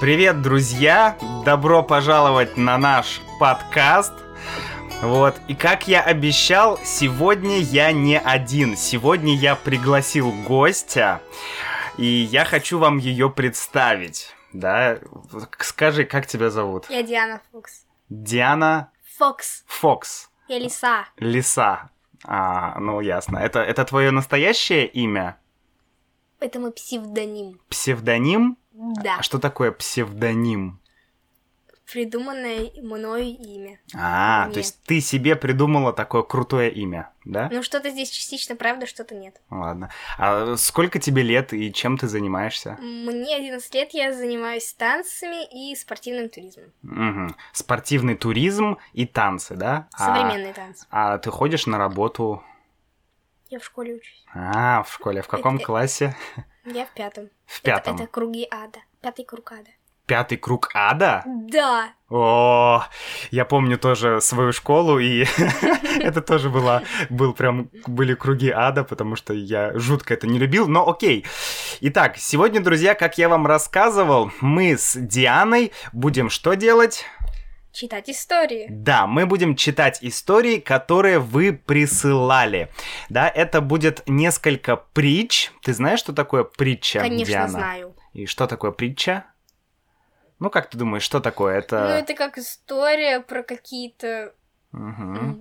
Привет, друзья! Добро пожаловать на наш подкаст. Вот, и как я обещал, сегодня я не один. Сегодня я пригласил гостя, и я хочу вам ее представить. Да, скажи, как тебя зовут? Я Диана Фокс. Диана Фокс. Фокс. Я Лиса. Лиса. А, ну ясно. Это, это твое настоящее имя? Это мой псевдоним. Псевдоним? Да. А что такое псевдоним? Придуманное мной имя. А, Мне. то есть ты себе придумала такое крутое имя, да? Ну, что-то здесь частично правда, что-то нет. Ладно. А сколько тебе лет и чем ты занимаешься? Мне 11 лет, я занимаюсь танцами и спортивным туризмом. Мгм. Спортивный туризм и танцы, да? А- Современные танцы. А, ты ходишь на работу? Я в школе учусь. А, в школе. В каком Это- классе? Я в пятом. В пятом. Это, это круги ада. Пятый круг ада. Пятый круг ада? Да. О, я помню тоже свою школу, и это тоже была, был прям, были круги ада, потому что я жутко это не любил, но окей. Итак, сегодня, друзья, как я вам рассказывал, мы с Дианой будем что делать? Читать истории. Да, мы будем читать истории, которые вы присылали. Да, это будет несколько притч. Ты знаешь, что такое притча, Конечно, Диана? знаю. И что такое притча? Ну, как ты думаешь, что такое? Ну, Это... это как история про какие-то...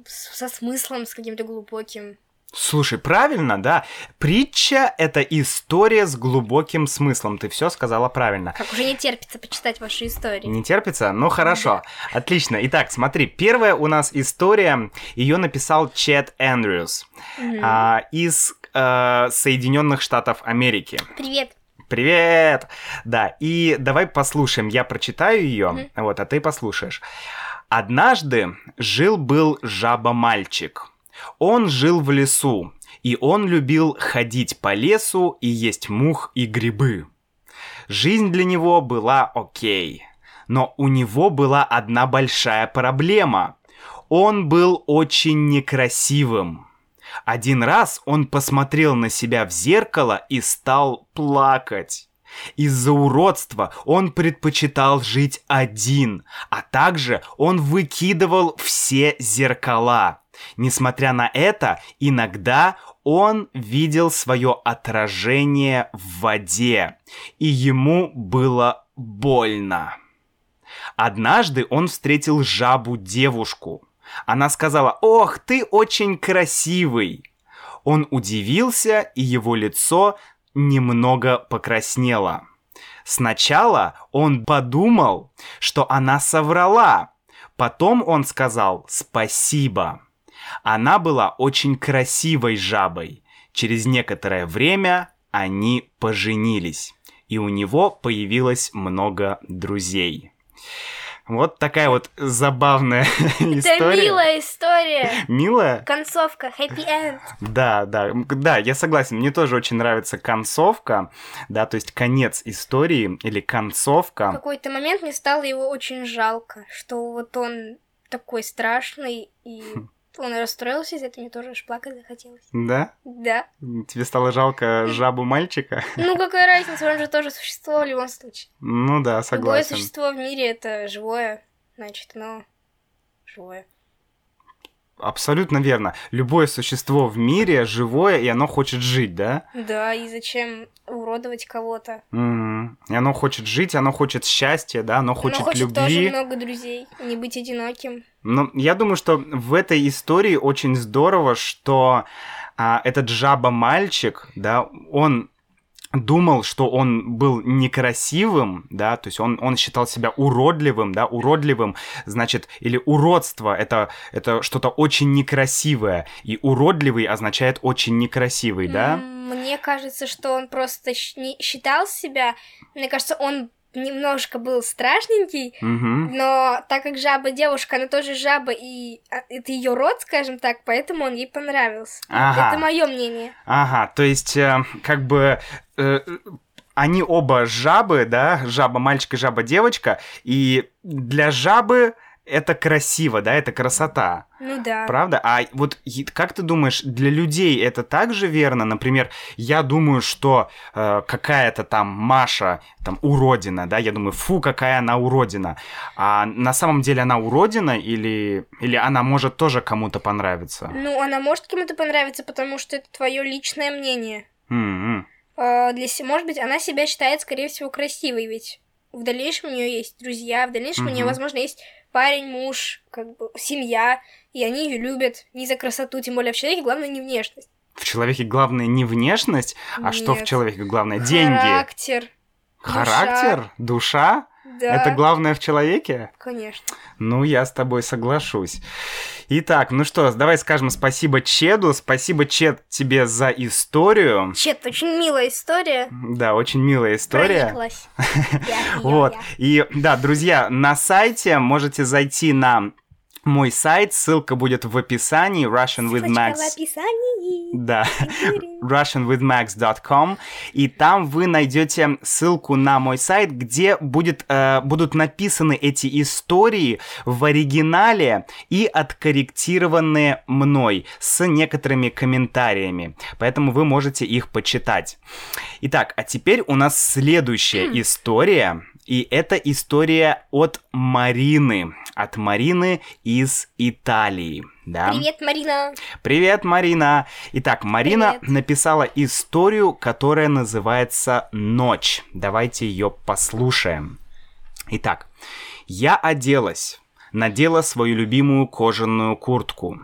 С- со смыслом, с каким-то глубоким. Слушай, правильно, да. Притча — это история с глубоким смыслом. Ты все сказала правильно. Как уже не терпится почитать ваши истории. Не терпится? Ну хорошо, отлично. Итак, смотри, первая у нас история, ее написал Чет Эндрюс Мгм. а, из э, Соединенных Штатов Америки. Привет. Привет! Да, и давай послушаем. Я прочитаю ее, Мгм. вот, а ты послушаешь. Однажды жил-был жаба-мальчик. Он жил в лесу, и он любил ходить по лесу и есть мух и грибы. Жизнь для него была окей, но у него была одна большая проблема. Он был очень некрасивым. Один раз он посмотрел на себя в зеркало и стал плакать. Из-за уродства он предпочитал жить один, а также он выкидывал все зеркала. Несмотря на это, иногда он видел свое отражение в воде, и ему было больно. Однажды он встретил жабу-девушку. Она сказала, «Ох, ты очень красивый!» Он удивился, и его лицо немного покраснело. Сначала он подумал, что она соврала. Потом он сказал «спасибо». Она была очень красивой жабой. Через некоторое время они поженились, и у него появилось много друзей. Вот такая вот забавная Это история. милая история. Милая? Концовка, happy end. Да, да, да, я согласен. Мне тоже очень нравится концовка, да, то есть конец истории или В концовка. какой-то момент мне стало его очень жалко, что вот он такой страшный, и он расстроился из этого, мне тоже аж плакать захотелось. Да? Да. Тебе стало жалко жабу мальчика? Ну, какая разница, он же тоже существо в любом случае. Ну да, Любое согласен. существо в мире это живое, значит, оно живое. Абсолютно верно. Любое существо в мире живое, и оно хочет жить, да? Да, и зачем уродовать кого-то? Мгм. И оно хочет жить, оно хочет счастья, да, оно хочет, оно хочет тоже любви. много друзей, не быть одиноким. Но я думаю, что в этой истории очень здорово, что а, этот жаба-мальчик, да, он думал, что он был некрасивым, да, то есть он, он считал себя уродливым, да, уродливым, значит, или уродство, это, это что-то очень некрасивое, и уродливый означает очень некрасивый, да? Мне кажется, что он просто считал себя, мне кажется, он немножко был страшненький, Мгм. но так как жаба девушка, она тоже жаба, и а, это ее род, скажем так, поэтому он ей понравился. Ага. Это мое мнение. Ага, то есть, э, как бы, э, они оба жабы, да, жаба-мальчик и жаба-девочка, и для жабы это красиво, да, это красота. Ну да. Правда? А вот как ты думаешь, для людей это также верно? Например, я думаю, что э, какая-то там Маша, там, уродина, да, я думаю, фу, какая она уродина. А на самом деле она уродина или, или она может тоже кому-то понравиться? Ну, она может кому-то понравиться, потому что это твое личное мнение. М-м. А, для Может быть, она себя считает, скорее всего, красивой, ведь в дальнейшем у нее есть друзья, в дальнейшем у нее, возможно, есть парень, муж, как бы семья, и они ее любят не за красоту, тем более в человеке главное не внешность. В человеке главное не внешность, а что в Нет. человеке главное? Деньги. Характер. Характер? Душа? Да. Это главное в человеке? Конечно. Ну, я с тобой соглашусь. Итак, ну что, давай скажем спасибо Чеду. Спасибо, Чед, тебе за историю. Чет, очень милая история. Да, очень милая история. Прониклась. Вот. И да, друзья, на сайте можете зайти на мой сайт, ссылка будет в описании Russian with Max. в описании. Да. Russianwithmax.com, и там вы найдете ссылку на мой сайт, где будет, э, будут написаны эти истории в оригинале и откорректированные мной с некоторыми комментариями, поэтому вы можете их почитать. Итак, а теперь у нас следующая история, и это история от Марины, от Марины из Италии. Да? Привет, Марина. Привет, Марина! Итак, Марина Привет. написала историю, которая называется «Ночь». Давайте ее послушаем. Итак, я оделась, надела свою любимую кожаную куртку.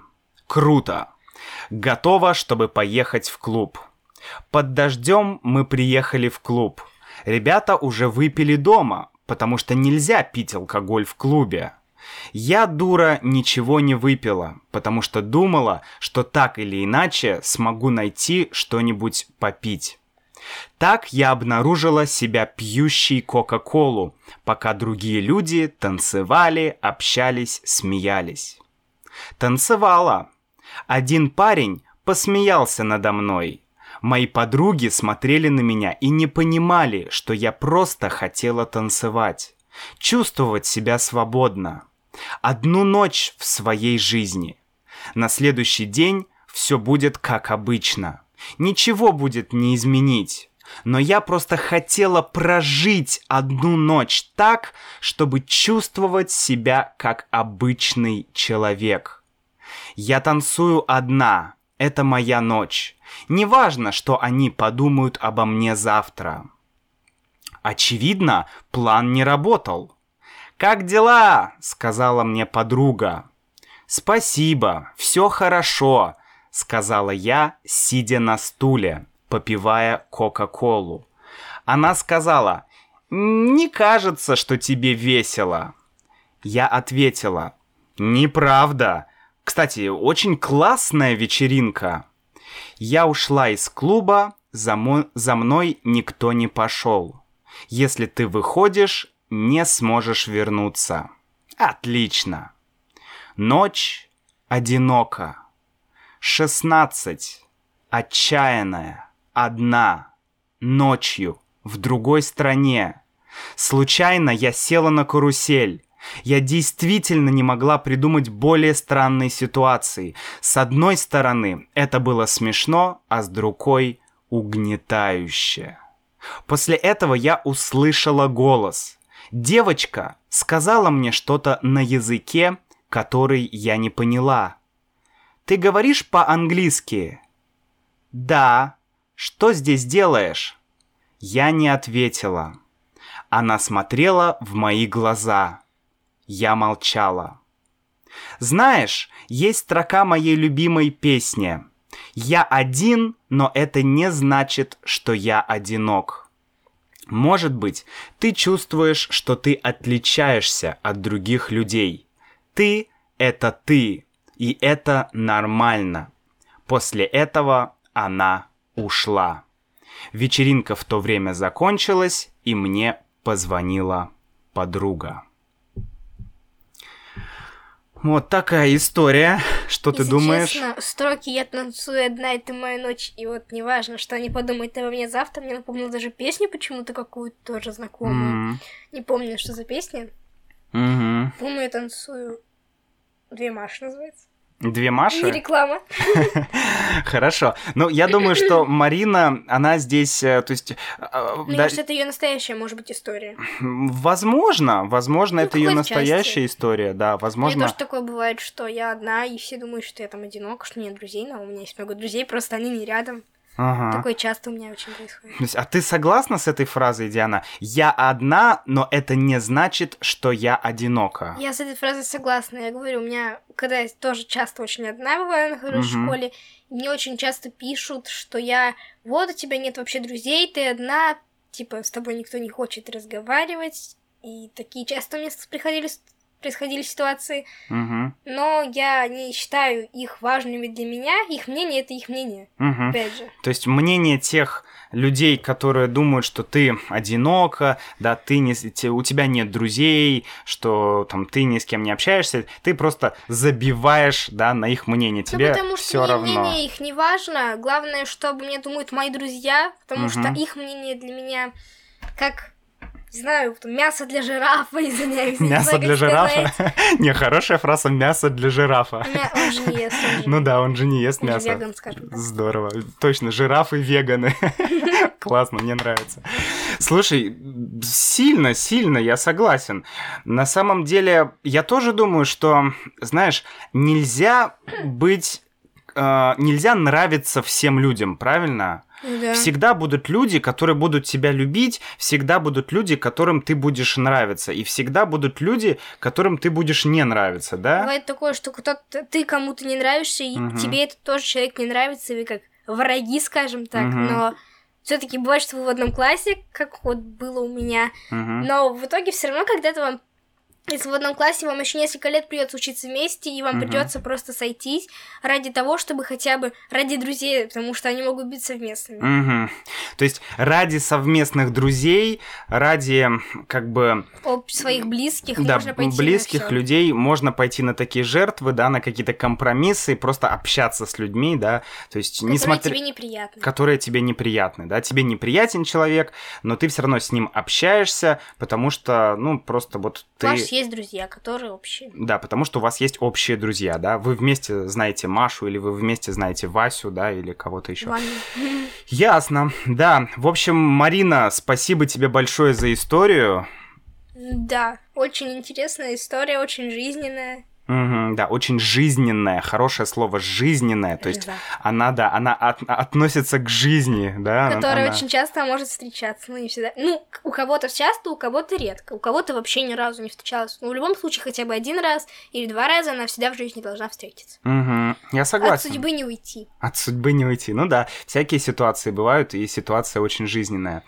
Круто! Готова, чтобы поехать в клуб. Под дождем мы приехали в клуб. Ребята уже выпили дома, потому что нельзя пить алкоголь в клубе. Я, дура, ничего не выпила, потому что думала, что так или иначе смогу найти что-нибудь попить. Так я обнаружила себя пьющей Кока-Колу, пока другие люди танцевали, общались, смеялись. Танцевала. Один парень посмеялся надо мной. Мои подруги смотрели на меня и не понимали, что я просто хотела танцевать, чувствовать себя свободно. Одну ночь в своей жизни. На следующий день все будет как обычно. Ничего будет не изменить. Но я просто хотела прожить одну ночь так, чтобы чувствовать себя как обычный человек. Я танцую одна. Это моя ночь. Неважно, что они подумают обо мне завтра. Очевидно, план не работал. «Как дела?» — сказала мне подруга. «Спасибо, все хорошо», — сказала я, сидя на стуле, попивая Кока-Колу. Она сказала, «Не кажется, что тебе весело». Я ответила, «Неправда. Кстати, очень классная вечеринка». Я ушла из клуба, за, мо- за мной никто не пошел. Если ты выходишь, не сможешь вернуться. Отлично. Ночь одинока. Шестнадцать. Отчаянная. Одна. Ночью. В другой стране. Случайно я села на карусель. Я действительно не могла придумать более странной ситуации. С одной стороны, это было смешно, а с другой — угнетающе. После этого я услышала голос. Девочка сказала мне что-то на языке, который я не поняла. «Ты говоришь по-английски?» «Да. Что здесь делаешь?» Я не ответила. Она смотрела в мои глаза. Я молчала. Знаешь, есть строка моей любимой песни. Я один, но это не значит, что я одинок. Может быть, ты чувствуешь, что ты отличаешься от других людей. Ты — это ты, и это нормально. После этого она ушла. Вечеринка в то время закончилась, и мне позвонила подруга. Вот такая история. Что ты Если думаешь? честно, строки «Я танцую одна, это моя ночь», и вот неважно, что они подумают обо мне завтра, мне напомнил даже песню почему-то какую-то тоже знакомую. М, Не помню, что за песня. Мгм. По-моему, я танцую... Две Маши называется. Две Не Маши? реклама. Хорошо. Ну, я думаю, что Марина, она здесь, э, то есть... э, Мне да, кажется, это ее настоящая, может быть, история. Возможно, возможно, Ну, это ее настоящая части. история, да, Мне возможно. тоже такое бывает, что я одна, и все думают, что я там одинока, что нет друзей, но у меня есть много друзей, просто они не рядом. Ага. Такое часто у меня очень происходит. А ты согласна с этой фразой, Диана? Я одна, но это не значит, что я одинока. Я с этой фразой согласна. Я говорю, у меня, когда я тоже часто очень одна бываю, нахожусь в Мгм. школе, мне очень часто пишут, что я, вот у тебя нет вообще друзей, ты одна, типа, с тобой никто не хочет разговаривать. И такие часто с- приходили, происходили ситуации. Мгм. Но я не считаю их важными для меня. Их мнение — это их мнение, Мгм. опять же. То есть мнение тех людей, которые думают, что ты одинока, да, ты не, те- у тебя нет друзей, что там ты ни с кем не общаешься, ты просто забиваешь, да, на их мнение. Тебе ну, потому что все мне равно. мнение их не важно. Главное, чтобы мне думают мои друзья, потому что Мгм. их мнение для меня как, не знаю, мясо для жирафа, извиняюсь. Мясо для жирафа. Не, хорошая фраза мясо для жирафа. Он же не ест, Ну да, он же не ест мясо. веган, скажем. Здорово. Точно, жирафы веганы. Классно, мне нравится. Слушай, сильно, сильно, я согласен. На самом деле, я тоже думаю, что, знаешь, нельзя быть... э, нельзя нравиться всем людям, правильно? Да. Всегда будут люди, которые будут тебя любить, всегда будут люди, которым ты будешь нравиться, и всегда будут люди, которым ты будешь не нравиться, да? Бывает такое, что кто-то, ты кому-то не нравишься, и Мгм. тебе этот тоже человек не нравится, вы как враги, скажем так, Мгм. но все-таки бывает, что вы в одном классе, как вот было у меня, Мгм. Но в итоге все равно когда-то вам, если в одном классе вам еще несколько лет придется учиться вместе, и вам Мгм. придется просто сойтись ради того, чтобы хотя бы ради друзей, потому что они могут быть совместными. Мгм. То есть ради совместных друзей, ради как бы Об своих близких да, можно пойти близких на всё. людей можно пойти на такие жертвы, да, на какие-то компромиссы, просто общаться с людьми, да, то есть которые несмотря тебе неприятны. которые тебе неприятны, да, тебе неприятен человек, но ты все равно с ним общаешься, потому что, ну, просто вот ты... есть друзья, которые общие. Да, потому что у вас есть общие друзья, да, вы вместе знаете Машу, или вы вместе знаете Васю, да, или кого-то еще. Ясно, да. В общем, Марина, спасибо тебе большое за историю. Да, очень интересная история, очень жизненная. Мгм, да, очень жизненная, хорошее слово жизненная, то есть Да. она, да, она от- относится к жизни, да. Которая она- очень часто может встречаться, но не всегда. Ну, у кого-то часто, у кого-то редко, у кого-то вообще ни разу не встречалась. Но в любом случае хотя бы один раз или два раза она всегда в жизни должна встретиться. Мгм, я От согласен. судьбы не уйти. От судьбы не уйти. Ну да, всякие ситуации бывают, и ситуация очень жизненная.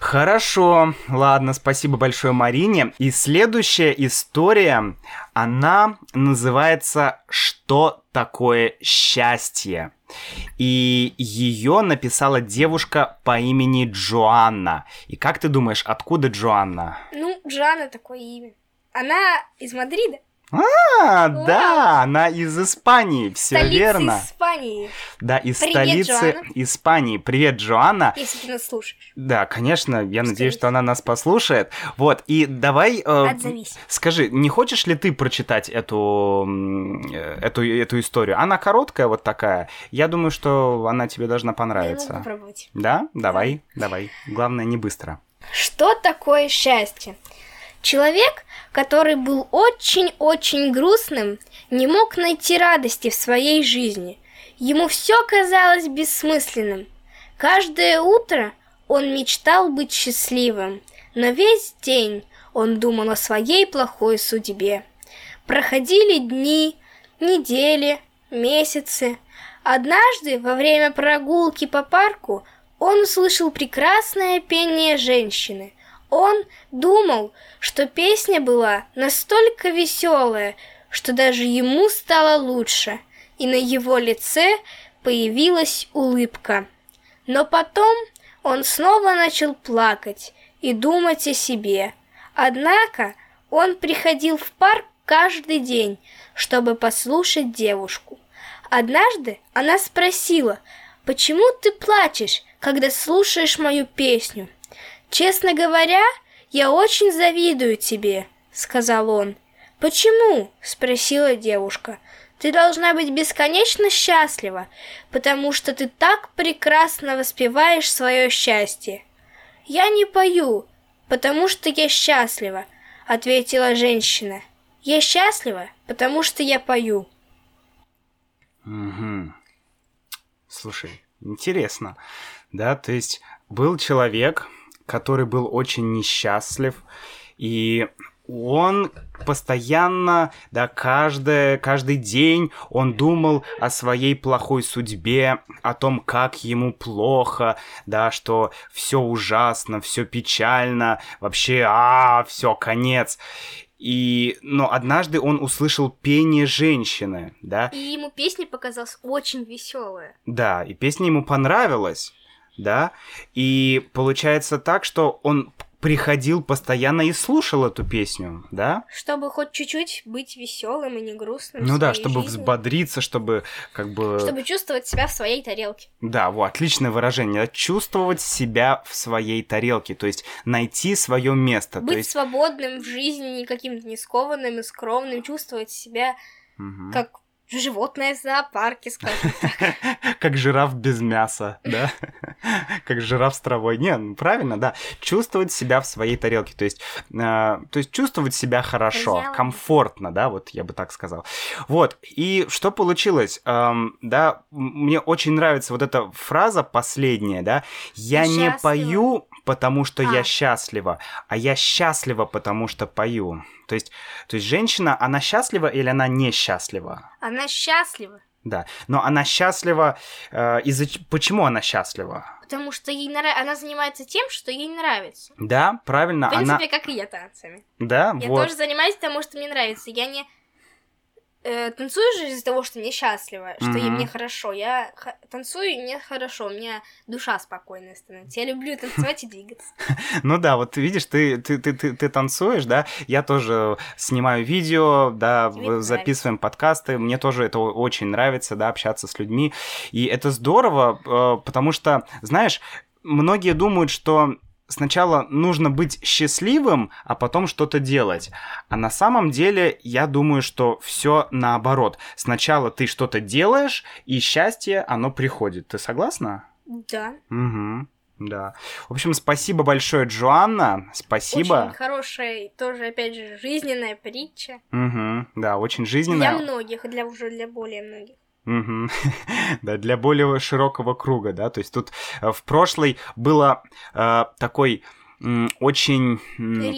Хорошо, ладно, спасибо большое Марине. И следующая история, она называется «Что такое счастье?». И ее написала девушка по имени Джоанна. И как ты думаешь, откуда Джоанна? Ну, Джана такое имя. Она из Мадрида, А, да, она из Испании, все столицы верно. Испании. Да, из Привет, столицы Джоанна. Испании. Привет, Джоанна. Если ты нас слушаешь. Да, конечно, я надеюсь, Скорее что она нас послушает. Вот, и давай... э, Отзовись. Скажи, не хочешь ли ты прочитать эту, э, эту, эту историю? Она короткая вот такая. Я думаю, что она тебе должна Я могу понравиться. попробовать. Да? Давай, давай. Главное, не быстро. Что такое счастье? Человек, который был очень-очень грустным, не мог найти радости в своей жизни. Ему все казалось бессмысленным. Каждое утро он мечтал быть счастливым, но весь день он думал о своей плохой судьбе. Проходили дни, недели, месяцы. Однажды, во время прогулки по парку, он услышал прекрасное пение женщины. Он думал, что песня была настолько веселая, что даже ему стало лучше, и на его лице появилась улыбка. Но потом он снова начал плакать и думать о себе. Однако он приходил в парк каждый день, чтобы послушать девушку. Однажды она спросила, «Почему ты плачешь, когда слушаешь мою песню?» «Честно говоря, я очень завидую тебе», — сказал он. Почему? спросила девушка. Ты должна быть бесконечно счастлива, потому что ты так прекрасно воспеваешь свое счастье. Я не пою, потому что я счастлива, ответила женщина. Я счастлива, потому что я пою. Угу. Слушай, интересно, да, то есть был человек, который был очень несчастлив, и он постоянно, да, каждый, каждый день он думал о своей плохой судьбе, о том, как ему плохо, да, что все ужасно, все печально, вообще, а, все, конец. И, но однажды он услышал пение женщины, да. И ему песня показалась очень веселая. Да, и песня ему понравилась, да. И получается так, что он приходил постоянно и слушал эту песню, да? Чтобы хоть чуть-чуть быть веселым и не грустным. Ну да, чтобы жизни. взбодриться, чтобы как бы... Чтобы чувствовать себя в своей тарелке. Да, вот, отличное выражение. Чувствовать себя в своей тарелке, то есть найти свое место. Быть есть... свободным в жизни, не каким-то не скованным и скромным, чувствовать себя угу. как животное в зоопарке, скажем так. Как жираф без мяса, да? Как жираф с травой. Не, ну правильно, да. Чувствовать себя в своей тарелке. То есть, э, то есть чувствовать себя хорошо, комфортно, да, вот я бы так сказал. Вот, и что получилось? Эм, да, мне очень нравится вот эта фраза последняя, да. Я не пою, потому что а. я счастлива, а я счастлива, потому что пою. То есть, то есть женщина, она счастлива или она несчастлива? Она счастлива. Да, но она счастлива э, из-за почему она счастлива? Потому что ей нрав... она занимается тем, что ей нравится. Да, правильно. В принципе, она... как и я танцами. Да, я вот. тоже занимаюсь потому, что мне нравится. Я не э, танцую же из-за того, что мне счастливо, что mm-hmm. мне хорошо. Я х- танцую, и мне хорошо, у меня душа спокойная становится. Я люблю танцевать и двигаться. Ну да, вот видишь, ты, ты, ты, ты, ты танцуешь, да, я тоже снимаю видео, да, записываем подкасты, мне тоже это очень нравится, да, общаться с людьми, и это здорово, э, потому что, знаешь, многие думают, что сначала нужно быть счастливым, а потом что-то делать. А на самом деле я думаю, что все наоборот. Сначала ты что-то делаешь, и счастье, оно приходит. Ты согласна? Да. Угу. Да. В общем, спасибо большое, Джоанна. Спасибо. Очень хорошая, тоже, опять же, жизненная притча. Угу. Да, очень жизненная. Для многих, для уже для более многих. Угу. да, для более широкого круга, да, то есть тут э, в прошлой было э, такой очень,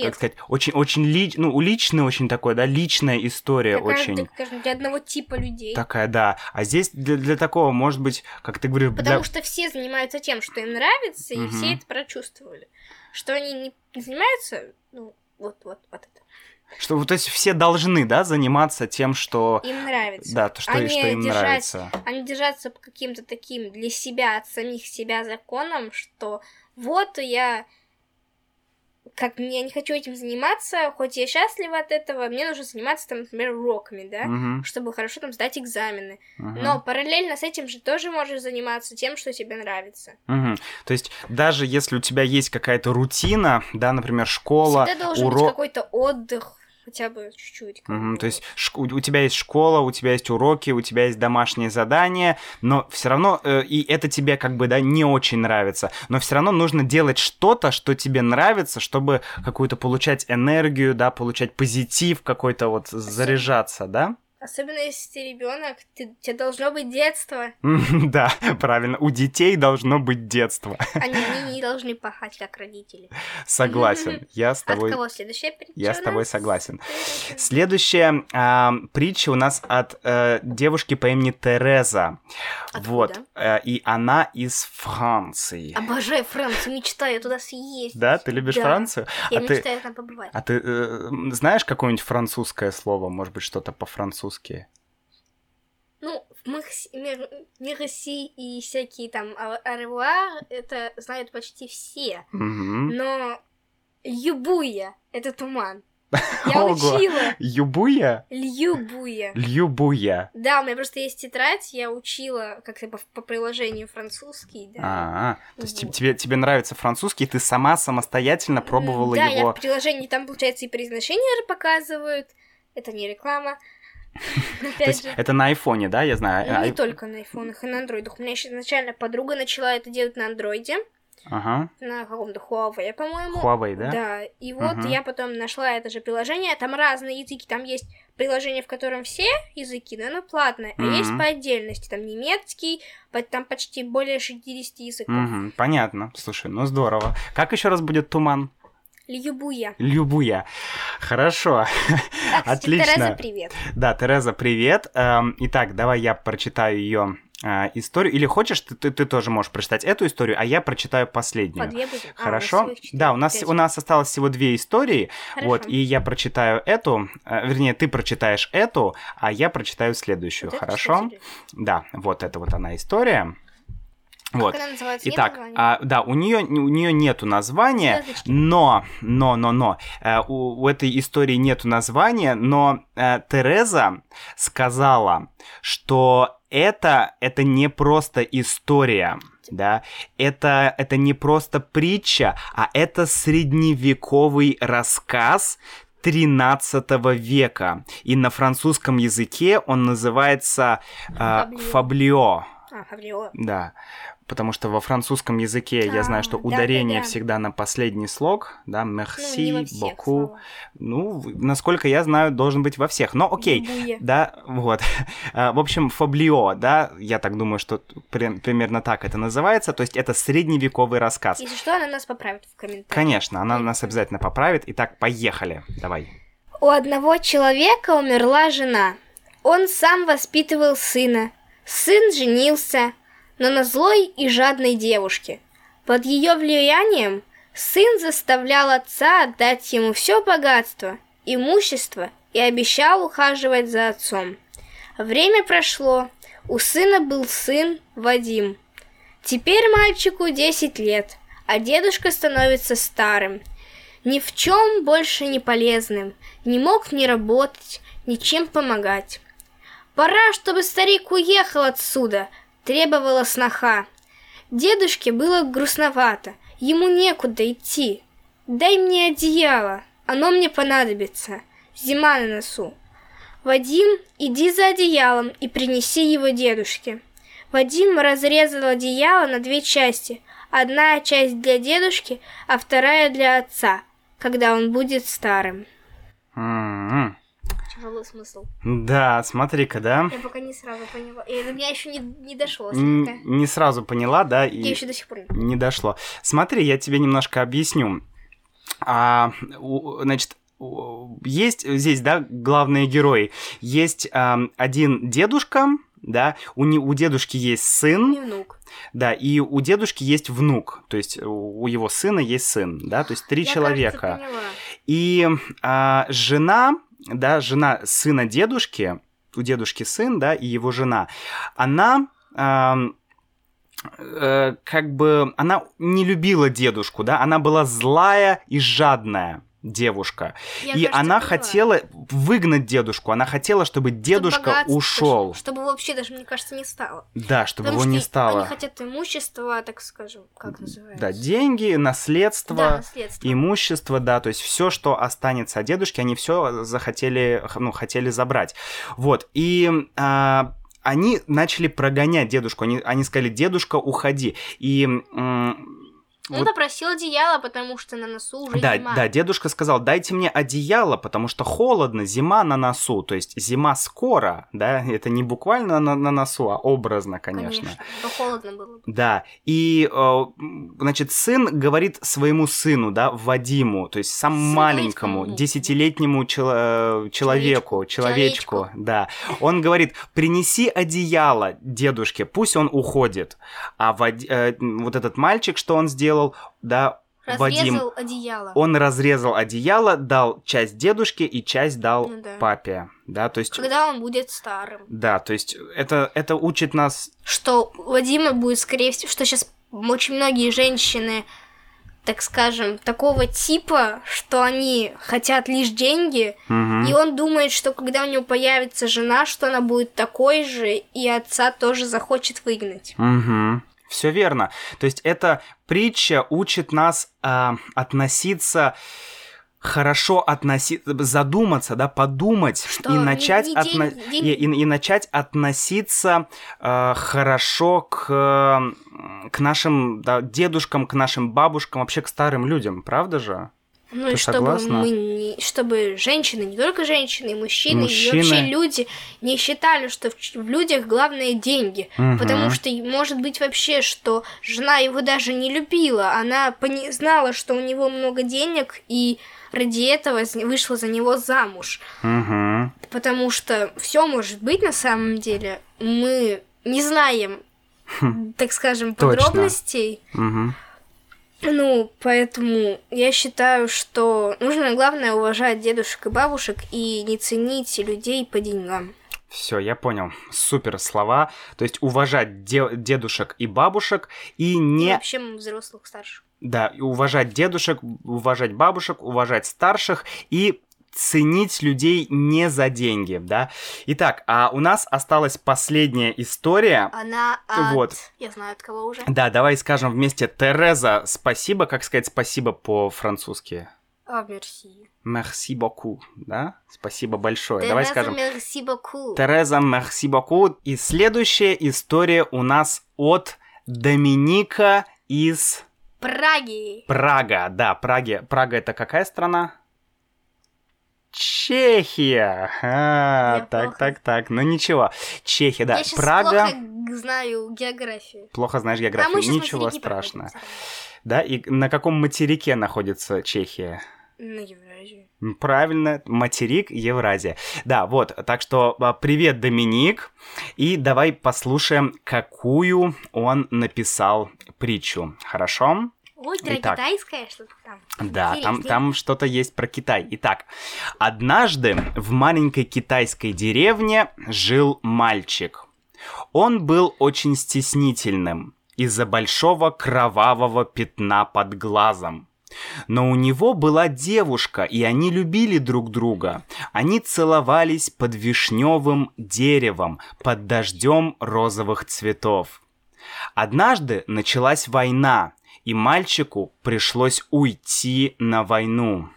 как сказать, очень, очень ли, ну, личная, очень такое, да, личная история, для очень. Каждый, для одного типа людей. Такая, да. А здесь для, для такого, может быть, как ты говоришь, потому для... что все занимаются тем, что им нравится, и угу. все это прочувствовали, что они не занимаются, ну, вот, вот, вот это. Что, то есть все должны, да, заниматься тем, что... Им нравится. Да, то, что, а что им держать, нравится. Не держаться по каким-то таким для себя, от самих себя законам, что вот я как я не хочу этим заниматься, хоть я счастлива от этого, мне нужно заниматься, там, например, уроками, да, Мгм. чтобы хорошо там сдать экзамены. Мгм. Но параллельно с этим же тоже можешь заниматься тем, что тебе нравится. Мгм. То есть даже если у тебя есть какая-то рутина, да, например, школа, урок... какой-то отдых, хотя бы чуть-чуть. бы. то есть у у тебя есть школа, у тебя есть уроки, у тебя есть домашние задания, но все равно, э, и это тебе как бы, да, не очень нравится, но все равно нужно делать что-то, что тебе нравится, чтобы какую-то получать энергию, да, получать позитив какой-то вот, заряжаться, да? Особенно если ты ребенок, ты, тебе должно быть детство. Да, правильно, у детей должно быть детство. Они, они не должны пахать, как родители. Согласен, я с От тобой... кого следующая притча Я с тобой согласен. Следующая а, притча у нас от э, девушки по имени Тереза. Вот. э, и она из Франции. Обожаю Францию, мечтаю туда съездить. Да, ты любишь. Францию? Я а мечтаю там побывать. а ты э, знаешь какое-нибудь французское слово? Может быть, что-то по-французски? Ну, Мерси, Мер- Мерси и всякие там а- аревуар, это знают почти все. Мгм. Но Любуя — это туман. Я Ого. учила. Юбуя? Льюбуя. Льюбуя. Да, у меня просто есть тетрадь, я учила как-то по, по приложению французский, да. А, то есть Вот. тебе, тебе нравится французский, ты сама самостоятельно пробовала да, я его. в приложении там, получается, и произношение показывают. Это не реклама. То есть это на айфоне, да, я знаю. Ну, Не только на айфонах и на андроидах. У меня еще изначально подруга начала это делать на андроиде, Ага. на каком-то Huawei, по-моему. Huawei, да? Да, и вот Мгм. я потом нашла это же приложение, там разные языки, там есть приложение, в котором все языки, но оно платное, а есть по отдельности, там немецкий, там почти более 60 языков. Мгм, понятно. Слушай, ну здорово. Как еще раз будет туман? Любуя. Любуя. Хорошо. Так, Отлично. Тереза, привет. Да, Тереза, привет. Эм, Итак, давай я прочитаю ее историю. Или хочешь, ты, ты, ты тоже можешь прочитать эту историю, а я прочитаю По последнюю. две будем? А, у нас Хорошо? четыре, да, у нас, у нас осталось всего две истории. Хорошо. Вот, и я прочитаю эту, э, вернее, ты прочитаешь эту, а я прочитаю следующую. Вот Хорошо? Да, вот это вот она история. Вот. Как она называется? Нет Итак, названия? а, да, у нее у нее нету названия, Звездочки. но, но, но, но э, у, у этой истории нету названия, но э, Тереза сказала, что это это не просто история, да, это это не просто притча, а это средневековый рассказ 13 века. И на французском языке он называется э, Фаблио. фаблио. А, Гавриила. Да, потому что во французском языке я знаю, А, что да, ударение да, да. всегда на последний слог, да, Ну, merci, всех beaucoup. словах. Ну, насколько я знаю, должен быть во всех. Но окей, Любуя. да, вот. А, В общем, фаблио, да, я так думаю, что при- примерно так это называется, то есть это средневековый рассказ. Если что, она нас поправит в комментариях. Конечно, она нас обязательно поправит. Итак, поехали. Давай. У одного человека умерла жена. Он сам воспитывал сына. Сын женился, но на злой и жадной девушке. Под ее влиянием сын заставлял отца отдать ему все богатство, имущество и обещал ухаживать за отцом. Время прошло, у сына был сын Вадим. Теперь мальчику 10 лет, а дедушка становится старым. Ни в чем больше не полезным, не мог ни работать, ничем помогать. Пора, чтобы старик уехал отсюда, требовала сноха. Дедушке было грустновато, ему некуда идти. Дай мне одеяло, оно мне понадобится. Зима на носу. Вадим, иди за одеялом и принеси его дедушке. Вадим разрезал одеяло на две части. Одна часть для дедушки, а вторая для отца, когда он будет старым. М-м. Тяжелый смысл. Да, смотри-ка, да. Я пока не сразу поняла. И до меня еще не, не дошло. Н- слегка. Не сразу поняла, да, Я и еще до сих пор не не дошло. Смотри, я тебе немножко объясню. А, значит, есть здесь, да, главные герои. Есть ам, один дедушка, да, у, не- у дедушки есть сын, не внук. да, и у дедушки есть внук, то есть у у его сына есть сын, да, то есть три Я, человека. кажется, поняла. И а, жена, да, жена сына дедушки, у дедушки сын, да, и его жена, она э, как бы, она не любила дедушку, да, она была злая и жадная девушка. Я, и кажется, она поняла. хотела выгнать дедушку, она хотела, чтобы Чтобы дедушка богатство, ушел. Чтобы вообще даже, мне кажется, не стало. Да, чтобы Потому его не стало. они хотят имущество, так скажем, как называется? Да, деньги, наследство. Да, наследство. имущество, да, то есть все, что останется от дедушки, они все захотели, ну, хотели забрать. Вот, и а, они начали прогонять дедушку, они, они сказали, дедушка, уходи. И м, Он вот- попросил одеяло, потому что на носу уже да, зима. да, дедушка сказал, дайте мне одеяло, потому что холодно, зима на носу, то есть зима скоро, да, это не буквально на, на носу, а образно, конечно. Но холодно было. бы. Да, и, э, значит, сын говорит своему сыну, да, Вадиму, то есть самому маленькому, десятилетнему чело- э, человеку, человечку, Человечку. да. Он говорит, принеси одеяло дедушке, пусть он уходит. А Вад- э, вот этот мальчик, что он сделал, да, Вадим, Разрезал одеяло. он разрезал одеяло, дал часть дедушке и часть дал Ну да. папе, да, то есть... Когда он будет старым. Да, то есть это, это учит нас Что Вадима будет, скорее всего, что сейчас очень многие женщины так скажем, такого типа, что они хотят лишь деньги, Мгм. и он думает, что когда у него появится жена, что она будет такой же, и отца тоже захочет выгнать. Все верно. То есть эта притча учит нас а, относиться хорошо относиться, задуматься, да, подумать Что и начать отно- и, и- и начать относиться а, хорошо к к нашим да, дедушкам, к нашим бабушкам, вообще к старым людям, правда же? Ну Ты и чтобы согласна? мы не, чтобы женщины, не только женщины, и мужчины, Мужчины. и вообще люди не считали, что в, в людях главное деньги. Мгм. Потому что может быть вообще, что жена его даже не любила. Она пони- знала, что у него много денег, и ради этого вышла за него замуж. Мгм. Потому что все может быть на самом деле. Мы не знаем, так скажем, Хм. Точно. подробностей. Ну, поэтому я считаю, что нужно, главное, уважать дедушек и бабушек и не ценить людей по деньгам. Все, я понял. Супер слова. То есть уважать де- дедушек и бабушек и И не вообще взрослых, старших. Да, и уважать дедушек, уважать бабушек, уважать старших и ценить людей не за деньги, да. Итак, а у нас осталась последняя история. Она от... Вот. Я знаю, от кого уже. Да, давай скажем вместе Тереза, спасибо. Как сказать спасибо по-французски? А, мерси. Beaucoup, да? Спасибо большое. давай Тереза, скажем. мерси боку. Тереза, merci beaucoup. И следующая история у нас от Доминика из Праги. Прага, да, Праги. Прага это какая страна? Чехия. А, Я так, плохо- так, так. Ну ничего. Чехия, да. Я Прага. плохо знаю географию. Плохо знаешь а географию. сейчас Ничего страшного. Да, и на каком материке находится Чехия? На Евразию. М, Правильно, материк Евразия. Да, вот, так что а, привет, Доминик. И давай послушаем, какую он написал притчу. Хорошо? Про Итак. китайское что-то там. Да, там, там что-то есть про Китай. Итак, однажды в маленькой китайской деревне жил мальчик. Он был очень стеснительным из-за большого кровавого пятна под глазом. Но у него была девушка, и они любили друг друга. Они целовались под вишневым деревом, под дождем розовых цветов. Однажды началась война, и мальчику пришлось уйти на войну.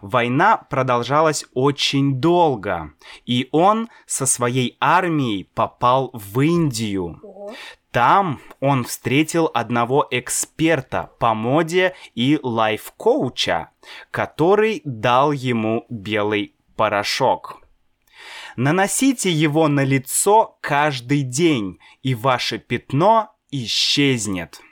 Война продолжалась очень долго, и он со своей армией попал в Индию. Там он встретил одного эксперта по моде и лайф-коуча, который дал ему белый порошок. Наносите его на лицо каждый день, и ваше пятно исчезнет.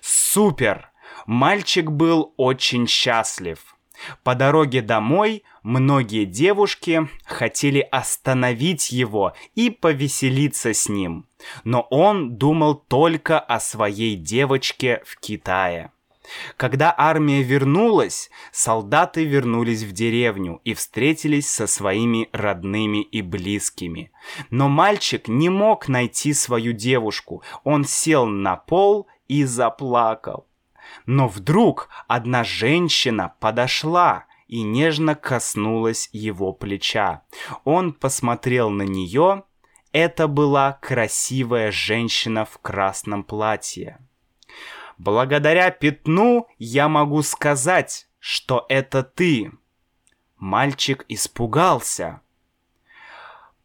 Супер! Мальчик был очень счастлив. По дороге домой многие девушки хотели остановить его и повеселиться с ним, но он думал только о своей девочке в Китае. Когда армия вернулась, солдаты вернулись в деревню и встретились со своими родными и близкими. Но мальчик не мог найти свою девушку. Он сел на пол и заплакал. Но вдруг одна женщина подошла и нежно коснулась его плеча. Он посмотрел на нее. Это была красивая женщина в красном платье. Благодаря пятну я могу сказать, что это ты. Мальчик испугался.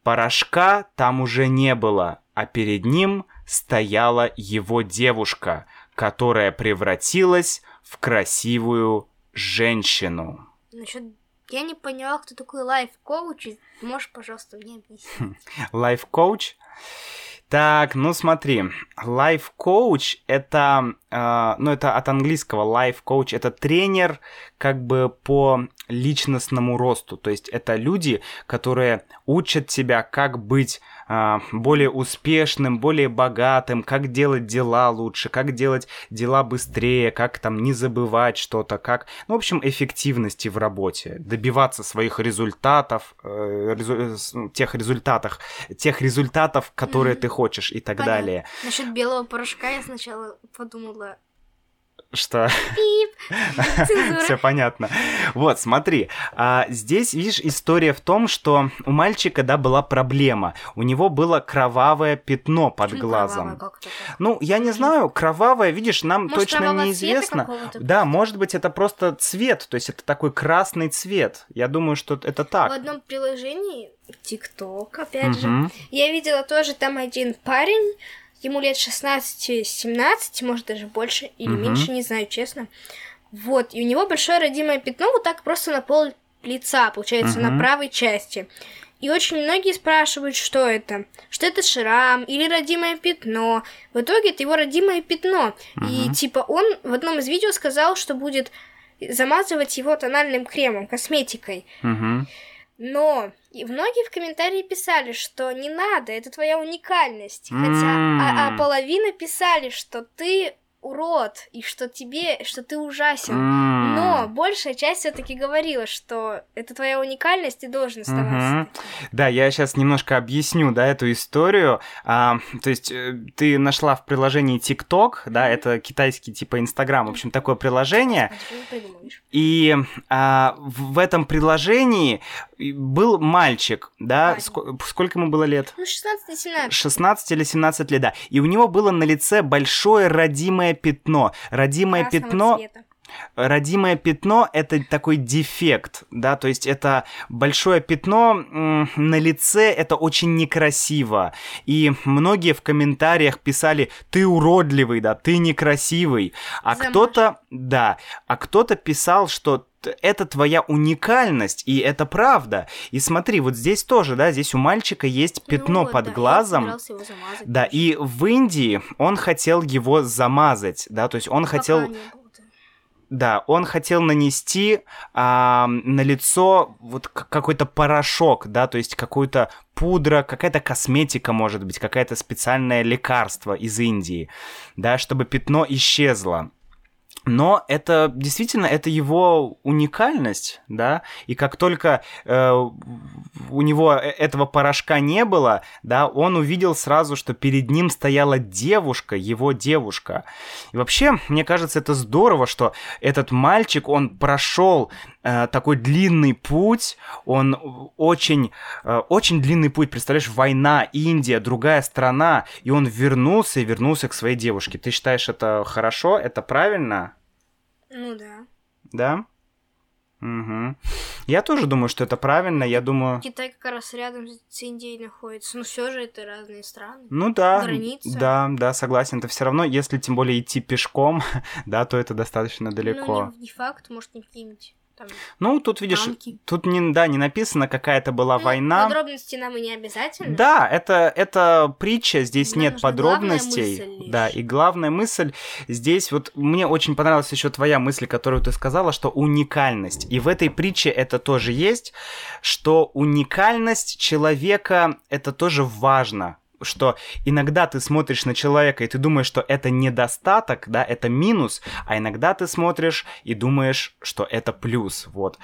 Порошка там уже не было, а перед ним стояла его девушка, которая превратилась в красивую женщину. Насчет... Я не поняла, кто такой life coach. Можешь, пожалуйста, мне объяснить? Life coach? Так, ну смотри, лайф-коуч это, э, ну это от английского лайф-коуч, это тренер как бы по личностному росту, то есть это люди, которые учат тебя, как быть более успешным, более богатым, как делать дела лучше, как делать дела быстрее, как там не забывать что-то, как, ну в общем, эффективности в работе, добиваться своих результатов, э, резу- с- ну, тех результатах, тех результатов, которые Мгм. ты хочешь и так Понятно. далее. Насчет белого порошка я сначала подумала. Что? Все понятно. Вот, смотри, а, здесь, видишь, история в том, что у мальчика, да, была проблема. У него было кровавое пятно под Почему глазом. Ну, я не знаю, кровавое, видишь, нам Может, точно неизвестно. Да, может быть, это просто цвет, то есть это такой красный цвет. Я думаю, что это В так. одном приложении, ТикТок, опять же, Мгм. я видела тоже там один парень, ему лет 16-17, может даже больше или Мгм. меньше, не знаю, честно. Вот, и у него большое родимое пятно вот так просто на пол лица, получается, на Мгм. правой части. И очень многие спрашивают, что это. Что это шрам или родимое пятно. В итоге это его родимое пятно. И Мгм. типа он в одном из видео сказал, что будет замазывать его тональным кремом, косметикой. Мгм. Но и многие в комментарии писали, что не надо, это твоя уникальность. Хотя а, а половина писали, что ты урод и что тебе, что ты ужасен. М. Но большая часть все-таки говорила, что это твоя уникальность, и должен оставаться. Таким. Да, я сейчас немножко объясню, да, эту историю. А, то есть э, ты нашла в приложении TikTok, да, это китайский типа Инстаграм, в общем, такое приложение. И а, в этом приложении был мальчик, да, ско- сколько ему было лет? Ну, 16-17. 16 или 17 лет, да. И у него было на лице большое родимое пятно. Родимое красного пятно цвета. Родимое пятно это такой дефект, да, то есть это большое пятно на лице, это очень некрасиво. И многие в комментариях писали, ты уродливый, да, ты некрасивый. А кто-то, да, а кто-то писал, что это твоя уникальность, и это правда. И смотри, вот здесь тоже, да, здесь у мальчика есть пятно Ну вот, под да, глазом. замазать Да, тоже. и в Индии он хотел его замазать, да, то есть он Пока хотел... не да. Он хотел нанести а, на лицо вот какой-то порошок, да, то есть какую-то пудра, какая-то косметика, может быть, какое-то специальное лекарство из Индии, да, чтобы пятно исчезло. Но это действительно это его уникальность, да, и как только э, у него э- этого порошка не было, да, он увидел сразу, что перед ним стояла девушка, его девушка. И вообще, мне кажется, это здорово, что этот мальчик, он прошел э, такой длинный путь, он очень, э, очень длинный путь, представляешь, война, Индия, другая страна, и он вернулся и вернулся к своей девушке. Ты считаешь это хорошо, это правильно? Ну да. Да? Угу. Я тоже думаю, что это правильно. Я думаю, Китай как раз рядом с Индией находится. Но все же это разные страны. ну да, Граница. да, да, согласен. Это все равно, если тем более идти пешком, да, то это достаточно далеко. Ну, не, не факт, может, не какие-нибудь там Ну, тут видишь, танки. тут не, да, не написано, какая-то была Ну, война. Подробности нам и не обязательно. Да, это, это притча, здесь Нам нет подробностей. Да, и главная мысль здесь, вот мне очень понравилась еще твоя мысль, которую ты сказала, что уникальность. И в этой притче это тоже есть, что уникальность человека это тоже важно что иногда ты смотришь на человека и ты думаешь, что это недостаток, да, это минус, а иногда ты смотришь и думаешь, что это плюс, вот.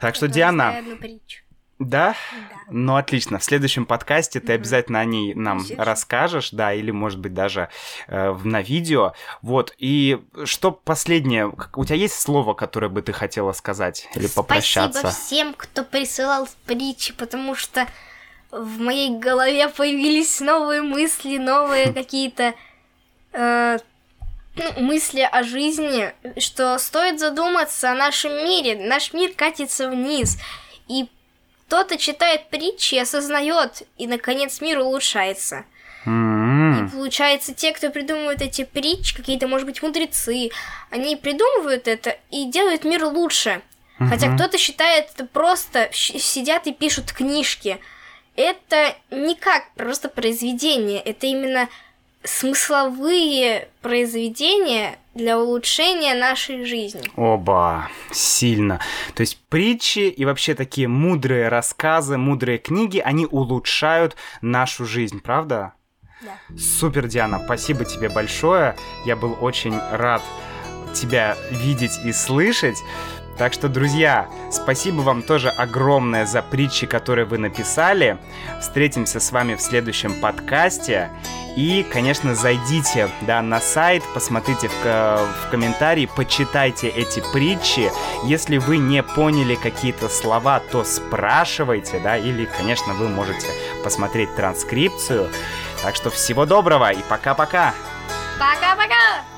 Так что, Я Диана, знаю одну притчу. да, Да. ну, отлично. В следующем подкасте ты Мгм. обязательно о ней нам Естественно. расскажешь, да, или, может быть, даже э, на видео. Вот, и что последнее? У тебя есть слово, которое бы ты хотела сказать или попрощаться? Спасибо всем, кто присылал притчи, потому что в моей голове появились новые мысли, новые какие-то э, ну, мысли о жизни, что стоит задуматься о нашем мире. Наш мир катится вниз, и кто-то читает притчи, осознает, и, наконец, мир улучшается. И М, получается, те, кто придумывают эти притчи, какие-то, может быть, мудрецы, они придумывают это и делают мир лучше. Хотя кто-то считает это просто сидят и пишут книжки. Это не как просто произведение, это именно смысловые произведения для улучшения нашей жизни. Оба, сильно. То есть притчи и вообще такие мудрые рассказы, мудрые книги, они улучшают нашу жизнь, правда? Да. Супер, Диана, спасибо тебе большое. Я был очень рад тебя видеть и слышать. Так что, друзья, спасибо вам тоже огромное за притчи, которые вы написали. Встретимся с вами в следующем подкасте. И, конечно, зайдите да, на сайт, посмотрите в, в комментарии, почитайте эти притчи. Если вы не поняли какие-то слова, то спрашивайте, да, или, конечно, вы можете посмотреть транскрипцию. Так что всего доброго и пока-пока! Пока-пока!